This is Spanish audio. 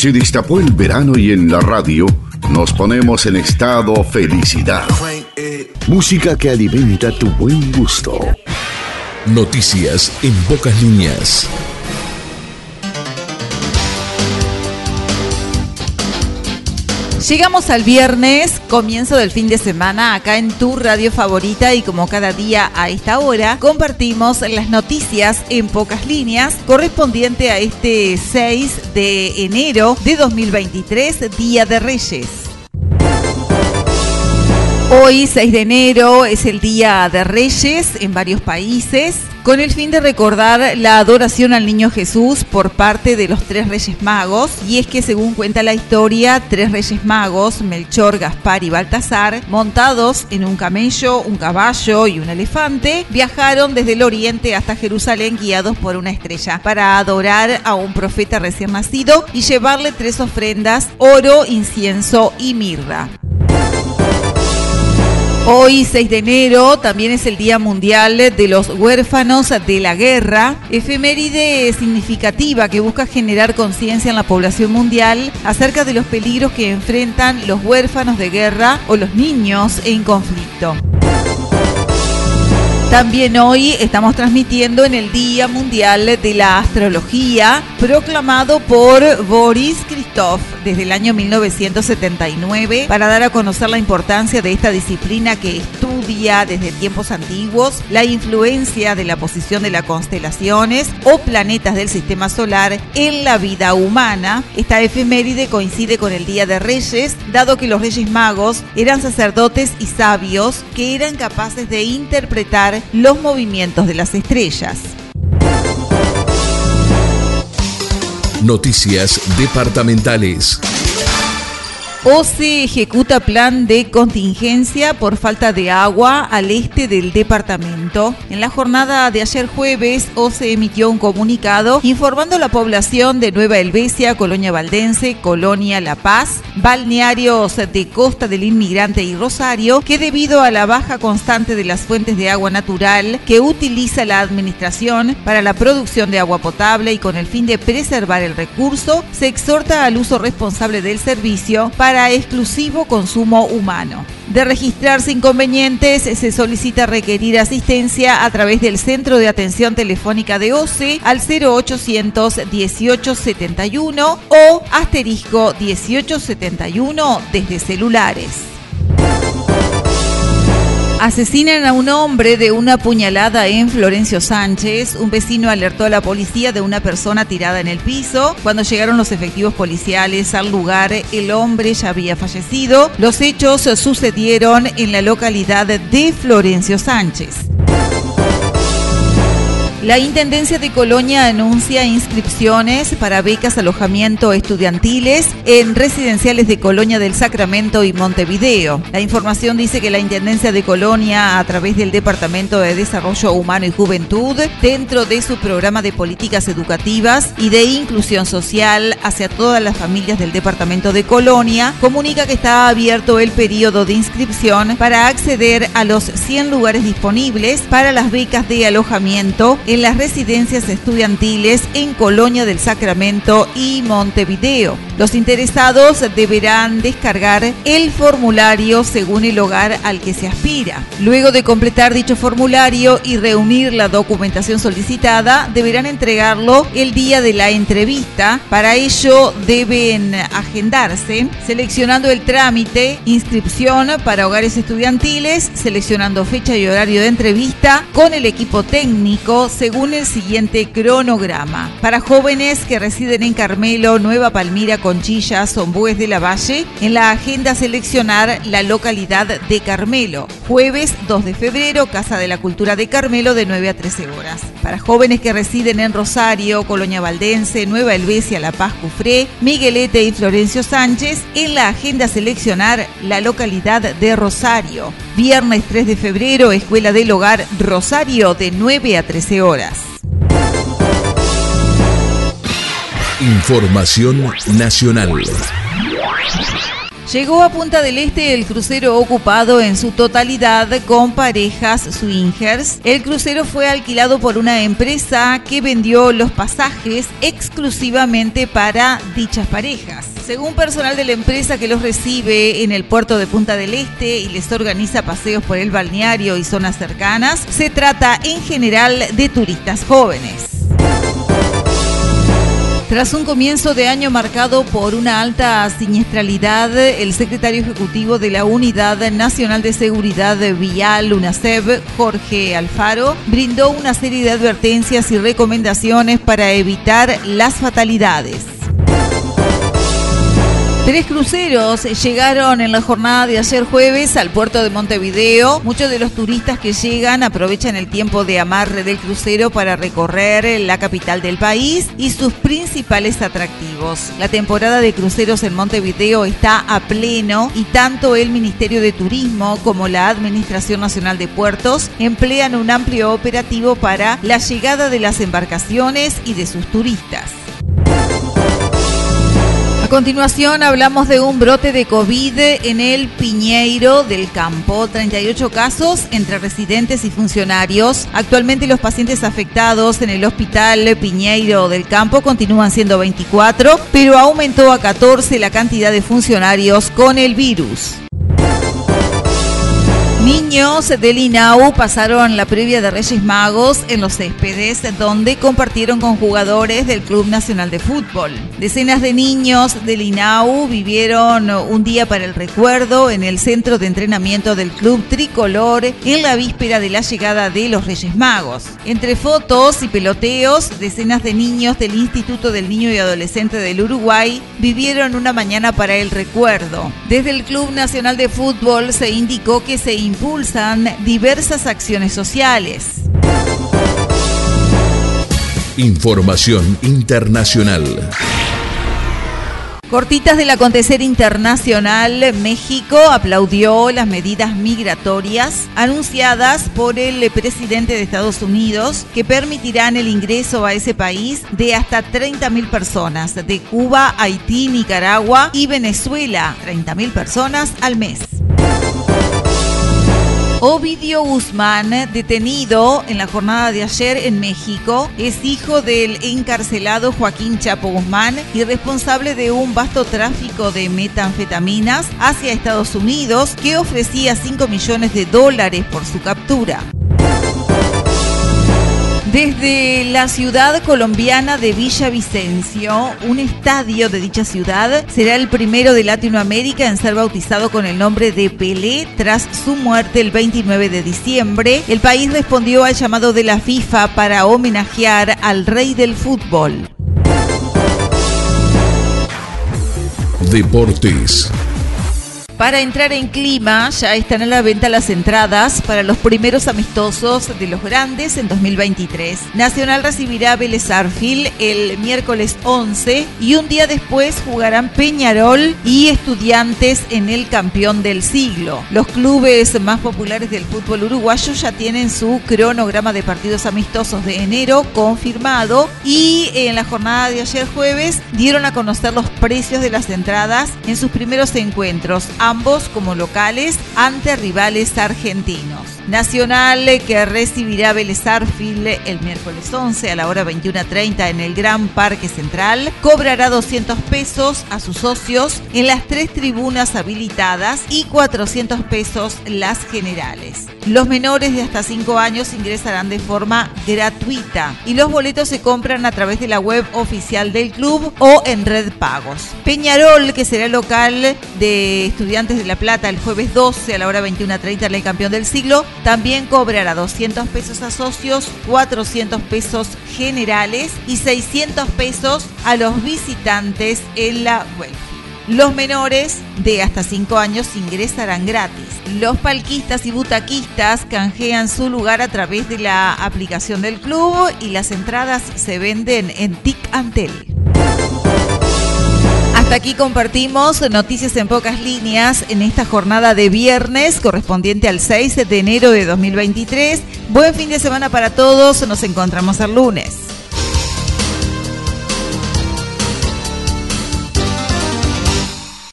Se destapó el verano y en la radio nos ponemos en estado felicidad. Música que alimenta tu buen gusto. Noticias en pocas líneas. Llegamos al viernes, comienzo del fin de semana, acá en tu radio favorita y como cada día a esta hora, compartimos las noticias en pocas líneas correspondiente a este 6 de enero de 2023, Día de Reyes. Hoy, 6 de enero, es el Día de Reyes en varios países, con el fin de recordar la adoración al Niño Jesús por parte de los tres Reyes Magos. Y es que, según cuenta la historia, tres Reyes Magos, Melchor, Gaspar y Baltasar, montados en un camello, un caballo y un elefante, viajaron desde el oriente hasta Jerusalén guiados por una estrella para adorar a un profeta recién nacido y llevarle tres ofrendas, oro, incienso y mirra. Hoy, 6 de enero, también es el Día Mundial de los Huérfanos de la Guerra, efeméride significativa que busca generar conciencia en la población mundial acerca de los peligros que enfrentan los huérfanos de guerra o los niños en conflicto. También hoy estamos transmitiendo en el Día Mundial de la Astrología, proclamado por Boris Christoph desde el año 1979, para dar a conocer la importancia de esta disciplina que estudia desde tiempos antiguos la influencia de la posición de las constelaciones o planetas del sistema solar en la vida humana. Esta efeméride coincide con el Día de Reyes, dado que los Reyes Magos eran sacerdotes y sabios que eran capaces de interpretar los movimientos de las estrellas. Noticias departamentales. O se ejecuta plan de contingencia por falta de agua al este del departamento. En la jornada de ayer jueves, O se emitió un comunicado informando a la población de Nueva Helvecia, Colonia Valdense, Colonia La Paz, balnearios de Costa del Inmigrante y Rosario, que debido a la baja constante de las fuentes de agua natural que utiliza la administración para la producción de agua potable y con el fin de preservar el recurso, se exhorta al uso responsable del servicio para para exclusivo consumo humano. De registrarse inconvenientes, se solicita requerir asistencia a través del Centro de Atención Telefónica de OCE al 0800 1871 o asterisco 1871 desde celulares. Asesinan a un hombre de una puñalada en Florencio Sánchez. Un vecino alertó a la policía de una persona tirada en el piso. Cuando llegaron los efectivos policiales al lugar, el hombre ya había fallecido. Los hechos sucedieron en la localidad de Florencio Sánchez. La Intendencia de Colonia anuncia inscripciones para becas alojamiento estudiantiles en residenciales de Colonia del Sacramento y Montevideo. La información dice que la Intendencia de Colonia, a través del Departamento de Desarrollo Humano y Juventud, dentro de su programa de políticas educativas y de inclusión social hacia todas las familias del Departamento de Colonia, comunica que está abierto el periodo de inscripción para acceder a los 100 lugares disponibles para las becas de alojamiento en las residencias estudiantiles en Colonia del Sacramento y Montevideo. Los interesados deberán descargar el formulario según el hogar al que se aspira. Luego de completar dicho formulario y reunir la documentación solicitada, deberán entregarlo el día de la entrevista. Para ello deben agendarse seleccionando el trámite, inscripción para hogares estudiantiles, seleccionando fecha y horario de entrevista con el equipo técnico, según el siguiente cronograma. Para jóvenes que residen en Carmelo, Nueva Palmira, Conchilla, Sombues de la Valle, en la agenda seleccionar la localidad de Carmelo. Jueves 2 de febrero, Casa de la Cultura de Carmelo de 9 a 13 horas. Para jóvenes que residen en Rosario, Colonia Valdense, Nueva Helvecia, La Paz, Cufré, Miguelete y Florencio Sánchez, en la agenda seleccionar la localidad de Rosario. Viernes 3 de febrero, Escuela del Hogar Rosario de 9 a 13 horas. Información nacional. Llegó a Punta del Este el crucero ocupado en su totalidad con parejas swingers. El crucero fue alquilado por una empresa que vendió los pasajes exclusivamente para dichas parejas. Según personal de la empresa que los recibe en el puerto de Punta del Este y les organiza paseos por el balneario y zonas cercanas, se trata en general de turistas jóvenes. Tras un comienzo de año marcado por una alta siniestralidad, el secretario ejecutivo de la Unidad Nacional de Seguridad Vial, UNACEB, Jorge Alfaro, brindó una serie de advertencias y recomendaciones para evitar las fatalidades. Tres cruceros llegaron en la jornada de ayer jueves al puerto de Montevideo. Muchos de los turistas que llegan aprovechan el tiempo de amarre del crucero para recorrer la capital del país y sus principales atractivos. La temporada de cruceros en Montevideo está a pleno y tanto el Ministerio de Turismo como la Administración Nacional de Puertos emplean un amplio operativo para la llegada de las embarcaciones y de sus turistas. Continuación hablamos de un brote de COVID en el Piñeiro del Campo. 38 casos entre residentes y funcionarios. Actualmente los pacientes afectados en el Hospital Piñeiro del Campo continúan siendo 24, pero aumentó a 14 la cantidad de funcionarios con el virus. Niños del INAU pasaron la previa de Reyes Magos en los céspedes, donde compartieron con jugadores del Club Nacional de Fútbol. Decenas de niños del INAU vivieron un día para el recuerdo en el centro de entrenamiento del Club Tricolor en la víspera de la llegada de los Reyes Magos. Entre fotos y peloteos, decenas de niños del Instituto del Niño y Adolescente del Uruguay vivieron una mañana para el recuerdo. Desde el Club Nacional de Fútbol se indicó que se impulsan diversas acciones sociales. Información internacional. Cortitas del acontecer internacional, México aplaudió las medidas migratorias anunciadas por el presidente de Estados Unidos que permitirán el ingreso a ese país de hasta 30.000 personas de Cuba, Haití, Nicaragua y Venezuela, 30.000 personas al mes. Ovidio Guzmán, detenido en la jornada de ayer en México, es hijo del encarcelado Joaquín Chapo Guzmán y responsable de un vasto tráfico de metanfetaminas hacia Estados Unidos que ofrecía 5 millones de dólares por su captura. Desde la ciudad colombiana de Villavicencio, un estadio de dicha ciudad será el primero de Latinoamérica en ser bautizado con el nombre de Pelé tras su muerte el 29 de diciembre. El país respondió al llamado de la FIFA para homenajear al rey del fútbol. Deportes. Para entrar en clima, ya están a la venta las entradas para los primeros amistosos de los grandes en 2023. Nacional recibirá a Vélez el miércoles 11 y un día después jugarán Peñarol y Estudiantes en el campeón del siglo. Los clubes más populares del fútbol uruguayo ya tienen su cronograma de partidos amistosos de enero confirmado y en la jornada de ayer jueves dieron a conocer los precios de las entradas en sus primeros encuentros ambos como locales ante rivales argentinos. Nacional eh, que recibirá Vélez el miércoles 11 a la hora 21.30 en el Gran Parque Central, cobrará 200 pesos a sus socios en las tres tribunas habilitadas y 400 pesos las generales. Los menores de hasta 5 años ingresarán de forma gratuita y los boletos se compran a través de la web oficial del club o en red pagos. Peñarol, que será local de Estudiantes de La Plata el jueves 12 a la hora 21.30 en el campeón del siglo, también cobrará 200 pesos a socios, 400 pesos generales y 600 pesos a los visitantes en la web. Los menores de hasta 5 años ingresarán gratis. Los palquistas y butaquistas canjean su lugar a través de la aplicación del club y las entradas se venden en TIC Antel. Hasta aquí compartimos noticias en pocas líneas en esta jornada de viernes correspondiente al 6 de enero de 2023. Buen fin de semana para todos, nos encontramos el lunes.